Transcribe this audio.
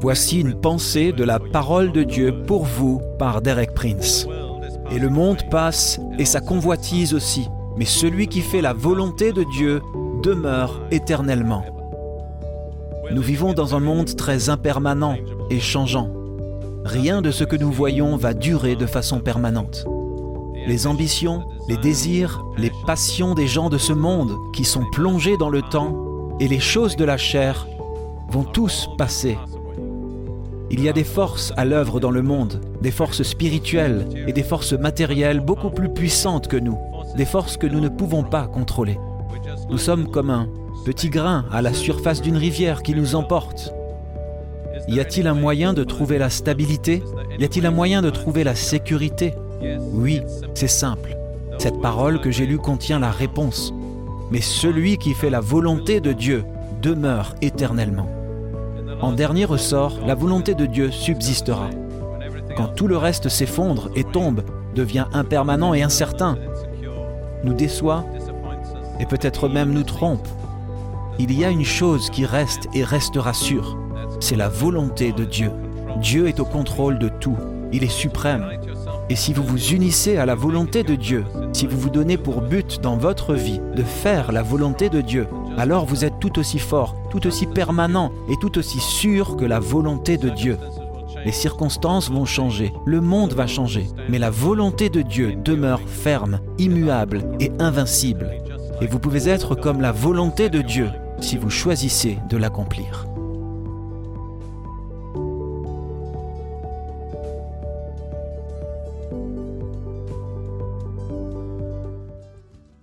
Voici une pensée de la parole de Dieu pour vous par Derek Prince. Et le monde passe et sa convoitise aussi, mais celui qui fait la volonté de Dieu demeure éternellement. Nous vivons dans un monde très impermanent et changeant. Rien de ce que nous voyons va durer de façon permanente. Les ambitions, les désirs, les passions des gens de ce monde qui sont plongés dans le temps et les choses de la chair vont tous passer il y a des forces à l'œuvre dans le monde, des forces spirituelles et des forces matérielles beaucoup plus puissantes que nous, des forces que nous ne pouvons pas contrôler. Nous sommes comme un petit grain à la surface d'une rivière qui nous emporte. Y a-t-il un moyen de trouver la stabilité? Y a-t-il un moyen de trouver la sécurité? Oui, c'est simple. Cette parole que j'ai lue contient la réponse. Mais celui qui fait la volonté de Dieu demeure éternellement. En dernier ressort, la volonté de Dieu subsistera. Quand tout le reste s'effondre et tombe, devient impermanent et incertain, nous déçoit et peut-être même nous trompe, il y a une chose qui reste et restera sûre, c'est la volonté de Dieu. Dieu est au contrôle de tout, il est suprême. Et si vous vous unissez à la volonté de Dieu, si vous vous donnez pour but dans votre vie de faire la volonté de Dieu, alors vous êtes tout aussi fort, tout aussi permanent et tout aussi sûr que la volonté de Dieu. Les circonstances vont changer, le monde va changer, mais la volonté de Dieu demeure ferme, immuable et invincible. Et vous pouvez être comme la volonté de Dieu si vous choisissez de l'accomplir.